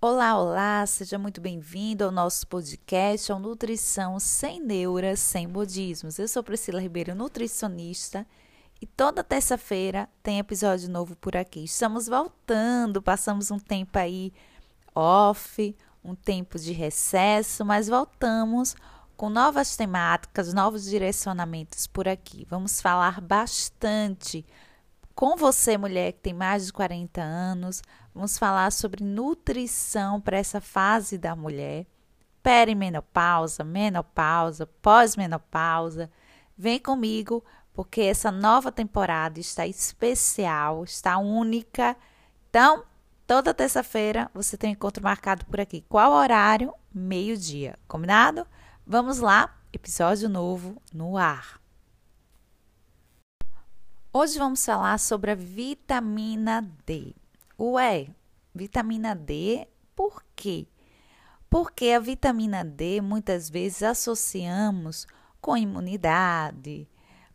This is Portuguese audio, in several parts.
Olá, olá, seja muito bem-vindo ao nosso podcast, ao Nutrição Sem Neuras, Sem Budismos. Eu sou Priscila Ribeiro, nutricionista, e toda terça-feira tem episódio novo por aqui. Estamos voltando, passamos um tempo aí off, um tempo de recesso, mas voltamos com novas temáticas, novos direcionamentos por aqui. Vamos falar bastante com você, mulher que tem mais de 40 anos. Vamos falar sobre nutrição para essa fase da mulher. Perimenopausa, menopausa, pós-menopausa. Vem comigo, porque essa nova temporada está especial, está única. Então, toda terça-feira você tem um encontro marcado por aqui. Qual horário? Meio-dia. Combinado? Vamos lá, episódio novo no ar. Hoje vamos falar sobre a vitamina D. Ué, vitamina D, por quê? Porque a vitamina D muitas vezes associamos com imunidade,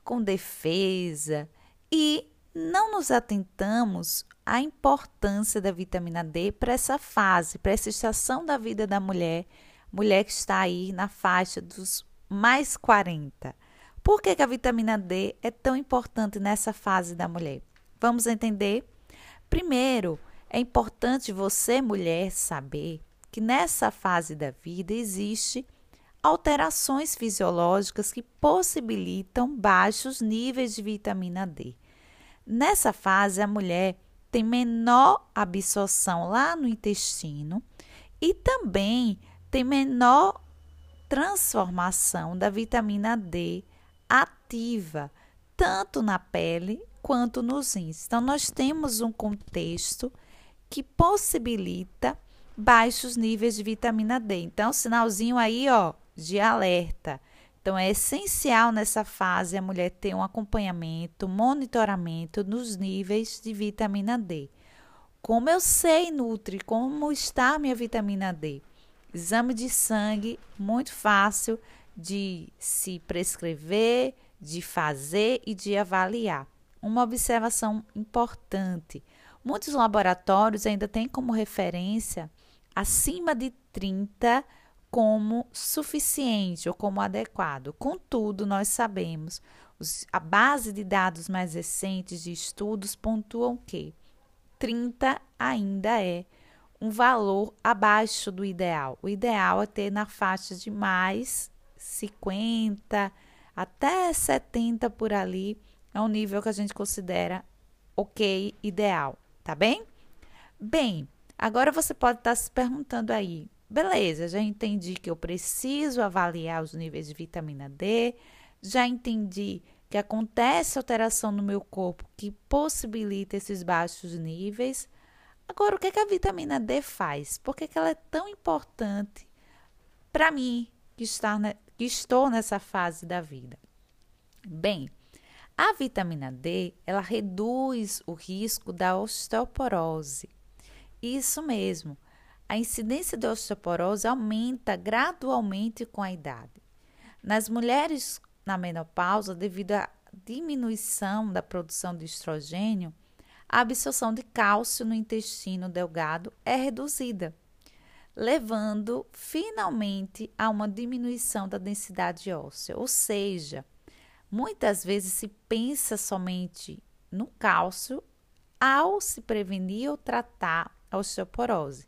com defesa e não nos atentamos à importância da vitamina D para essa fase, para essa estação da vida da mulher, mulher que está aí na faixa dos mais 40. Por que, que a vitamina D é tão importante nessa fase da mulher? Vamos entender? Primeiro, é importante você, mulher, saber que nessa fase da vida existe alterações fisiológicas que possibilitam baixos níveis de vitamina D. Nessa fase, a mulher tem menor absorção lá no intestino e também tem menor transformação da vitamina D ativa, tanto na pele quanto nos rins. Então, nós temos um contexto que possibilita baixos níveis de vitamina D. Então, sinalzinho aí, ó, de alerta. Então, é essencial nessa fase a mulher ter um acompanhamento, monitoramento nos níveis de vitamina D. Como eu sei, Nutri, como está a minha vitamina D? Exame de sangue, muito fácil de se prescrever, de fazer e de avaliar. Uma observação importante: muitos laboratórios ainda têm como referência acima de 30 como suficiente ou como adequado. Contudo, nós sabemos, os, a base de dados mais recentes de estudos pontuam que 30 ainda é um valor abaixo do ideal. O ideal é ter na faixa de mais 50 até 70 por ali é um nível que a gente considera ok, ideal, tá bem? Bem, agora você pode estar se perguntando aí, beleza, já entendi que eu preciso avaliar os níveis de vitamina D, já entendi que acontece alteração no meu corpo que possibilita esses baixos níveis. Agora, o que, é que a vitamina D faz? Por que, que ela é tão importante para mim que, está, que estou nessa fase da vida? Bem, a vitamina D, ela reduz o risco da osteoporose. Isso mesmo. A incidência de osteoporose aumenta gradualmente com a idade. Nas mulheres na menopausa, devido à diminuição da produção de estrogênio, a absorção de cálcio no intestino delgado é reduzida levando finalmente a uma diminuição da densidade óssea. Ou seja, muitas vezes se pensa somente no cálcio ao se prevenir ou tratar a osteoporose.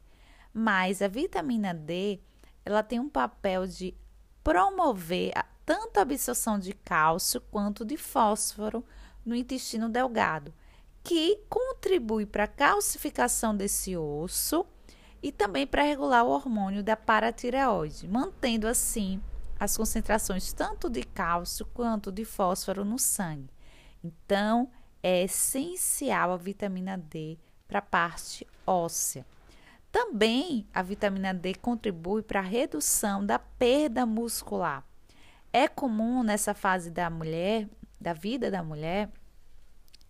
Mas a vitamina D, ela tem um papel de promover tanto a absorção de cálcio quanto de fósforo no intestino delgado, que contribui para a calcificação desse osso e também para regular o hormônio da paratireoide, mantendo assim as concentrações tanto de cálcio quanto de fósforo no sangue. Então, é essencial a vitamina D para a parte óssea. Também a vitamina D contribui para a redução da perda muscular. É comum nessa fase da mulher, da vida da mulher,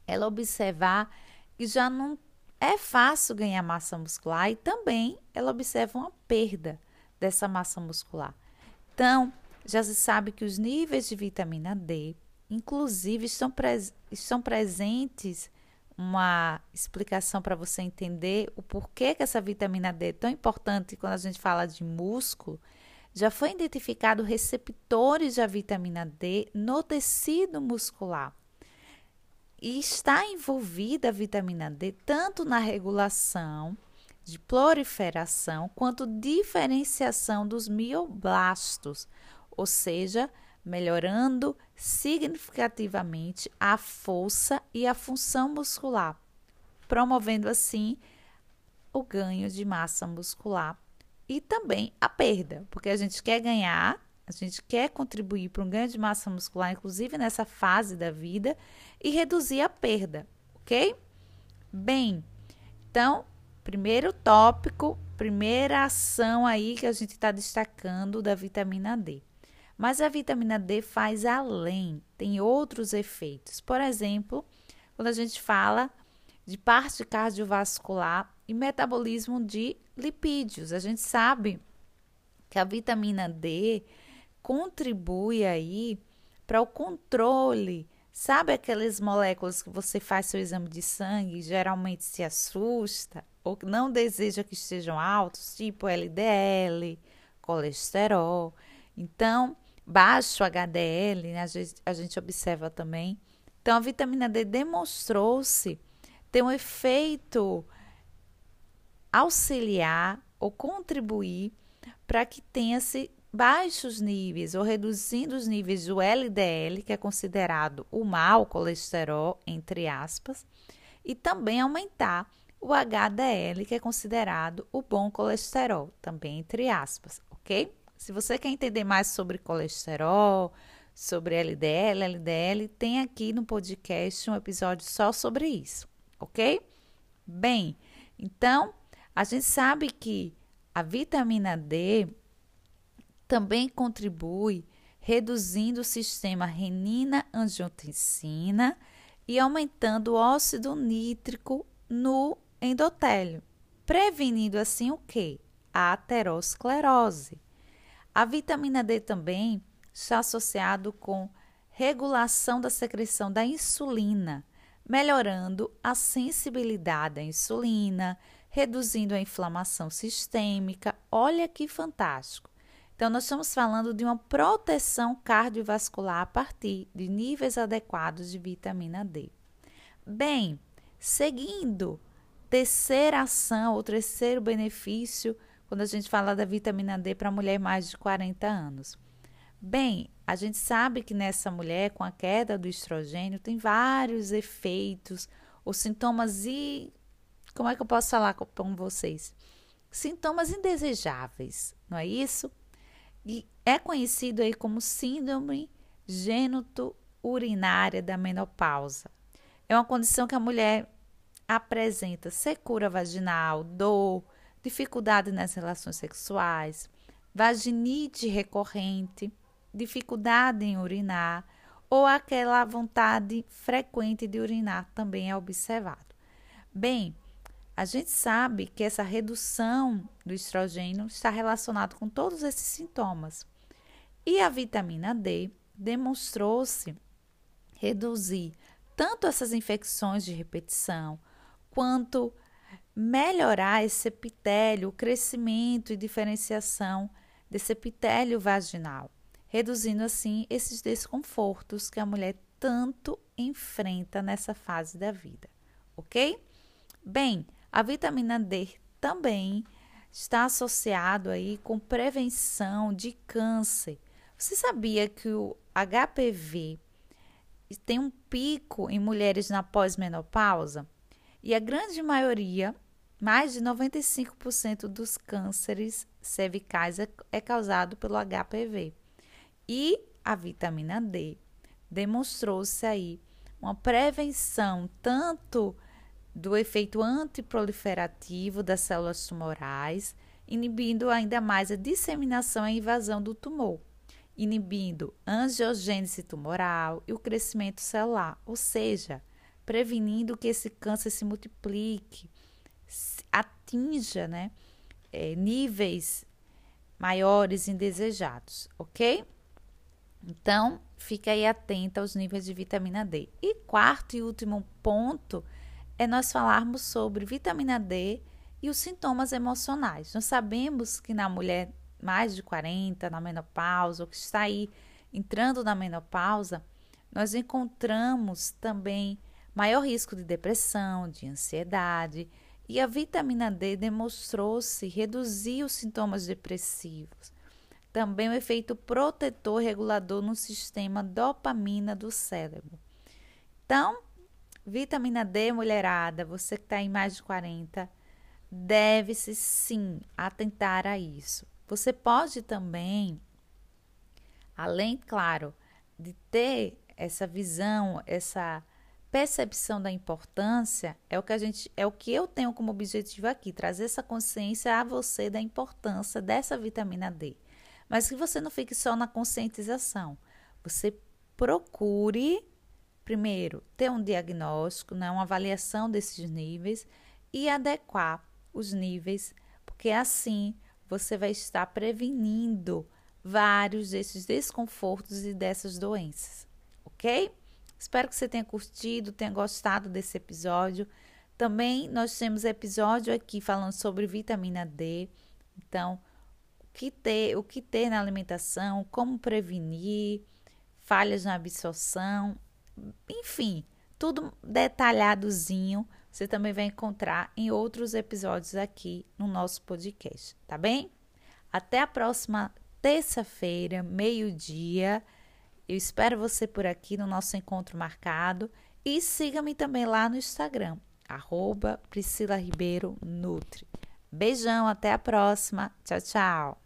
ela observar que já não é fácil ganhar massa muscular e também ela observa uma perda dessa massa muscular. Então, já se sabe que os níveis de vitamina D, inclusive, estão, pres estão presentes uma explicação para você entender o porquê que essa vitamina D é tão importante quando a gente fala de músculo, já foi identificado receptores da vitamina D no tecido muscular. E está envolvida a vitamina D tanto na regulação de proliferação quanto diferenciação dos mioblastos, ou seja, melhorando significativamente a força e a função muscular, promovendo assim o ganho de massa muscular e também a perda, porque a gente quer ganhar, a gente quer contribuir para um ganho de massa muscular, inclusive nessa fase da vida, e reduzir a perda, ok? Bem, então, primeiro tópico, primeira ação aí que a gente está destacando da vitamina D. Mas a vitamina D faz além, tem outros efeitos. Por exemplo, quando a gente fala de parte cardiovascular e metabolismo de lipídios, a gente sabe que a vitamina D contribui aí para o controle. Sabe aquelas moléculas que você faz seu exame de sangue e geralmente se assusta ou não deseja que estejam altos, tipo LDL, colesterol. Então, baixo HDL, né, a, gente, a gente observa também. Então, a vitamina D demonstrou-se ter um efeito auxiliar ou contribuir para que tenha-se baixos níveis ou reduzindo os níveis do LDL, que é considerado o mau colesterol, entre aspas, e também aumentar o HDL, que é considerado o bom colesterol, também entre aspas, ok? Se você quer entender mais sobre colesterol, sobre LDL, LDL, tem aqui no podcast um episódio só sobre isso, ok? Bem, então a gente sabe que a vitamina D também contribui reduzindo o sistema renina-angiotensina e aumentando o óxido nítrico no endotélio, prevenindo assim o que? A aterosclerose. A vitamina D também está associado com regulação da secreção da insulina, melhorando a sensibilidade à insulina, reduzindo a inflamação sistêmica. Olha que fantástico! Então, nós estamos falando de uma proteção cardiovascular a partir de níveis adequados de vitamina D. Bem, seguindo, terceira ação ou terceiro benefício quando a gente fala da vitamina D para mulher mais de 40 anos? Bem, a gente sabe que nessa mulher, com a queda do estrogênio, tem vários efeitos ou sintomas e. Como é que eu posso falar com vocês? Sintomas indesejáveis, não é isso? E é conhecido aí como síndrome gênito-urinária da menopausa. É uma condição que a mulher apresenta secura vaginal, dor, dificuldade nas relações sexuais, vaginite recorrente, dificuldade em urinar ou aquela vontade frequente de urinar também é observado. Bem, a gente sabe que essa redução do estrogênio está relacionado com todos esses sintomas. E a vitamina D demonstrou-se reduzir tanto essas infecções de repetição quanto melhorar esse epitélio, o crescimento e diferenciação desse epitélio vaginal, reduzindo assim esses desconfortos que a mulher tanto enfrenta nessa fase da vida, ok? Bem, a vitamina D também está associado aí com prevenção de câncer. Você sabia que o HPV tem um pico em mulheres na pós-menopausa? E a grande maioria mais de 95% dos cânceres cervicais é, é causado pelo HPV. E a vitamina D demonstrou-se aí uma prevenção tanto do efeito antiproliferativo das células tumorais, inibindo ainda mais a disseminação e invasão do tumor, inibindo angiogênese tumoral e o crescimento celular, ou seja, prevenindo que esse câncer se multiplique, atinja né, é, níveis maiores indesejados, ok? Então, fica aí atenta aos níveis de vitamina D. E quarto e último ponto é nós falarmos sobre vitamina D e os sintomas emocionais. Nós sabemos que na mulher mais de 40, na menopausa, ou que está aí entrando na menopausa, nós encontramos também maior risco de depressão, de ansiedade, e a vitamina D demonstrou-se reduzir os sintomas depressivos. Também o efeito protetor regulador no sistema dopamina do cérebro. Então, vitamina D, mulherada, você que está em mais de 40, deve-se sim atentar a isso. Você pode também, além, claro, de ter essa visão, essa percepção da importância, é o que a gente, é o que eu tenho como objetivo aqui, trazer essa consciência a você da importância dessa vitamina D. Mas que você não fique só na conscientização. Você procure primeiro ter um diagnóstico, né, uma avaliação desses níveis e adequar os níveis, porque assim você vai estar prevenindo vários desses desconfortos e dessas doenças, ok? Espero que você tenha curtido, tenha gostado desse episódio. Também nós temos episódio aqui falando sobre vitamina D. Então, o que ter, o que ter na alimentação, como prevenir, falhas na absorção, enfim, tudo detalhadozinho você também vai encontrar em outros episódios aqui no nosso podcast, tá bem? Até a próxima terça-feira, meio-dia. Eu espero você por aqui no nosso encontro marcado e siga-me também lá no Instagram, arroba Priscila Ribeiro Nutri. Beijão, até a próxima. Tchau, tchau.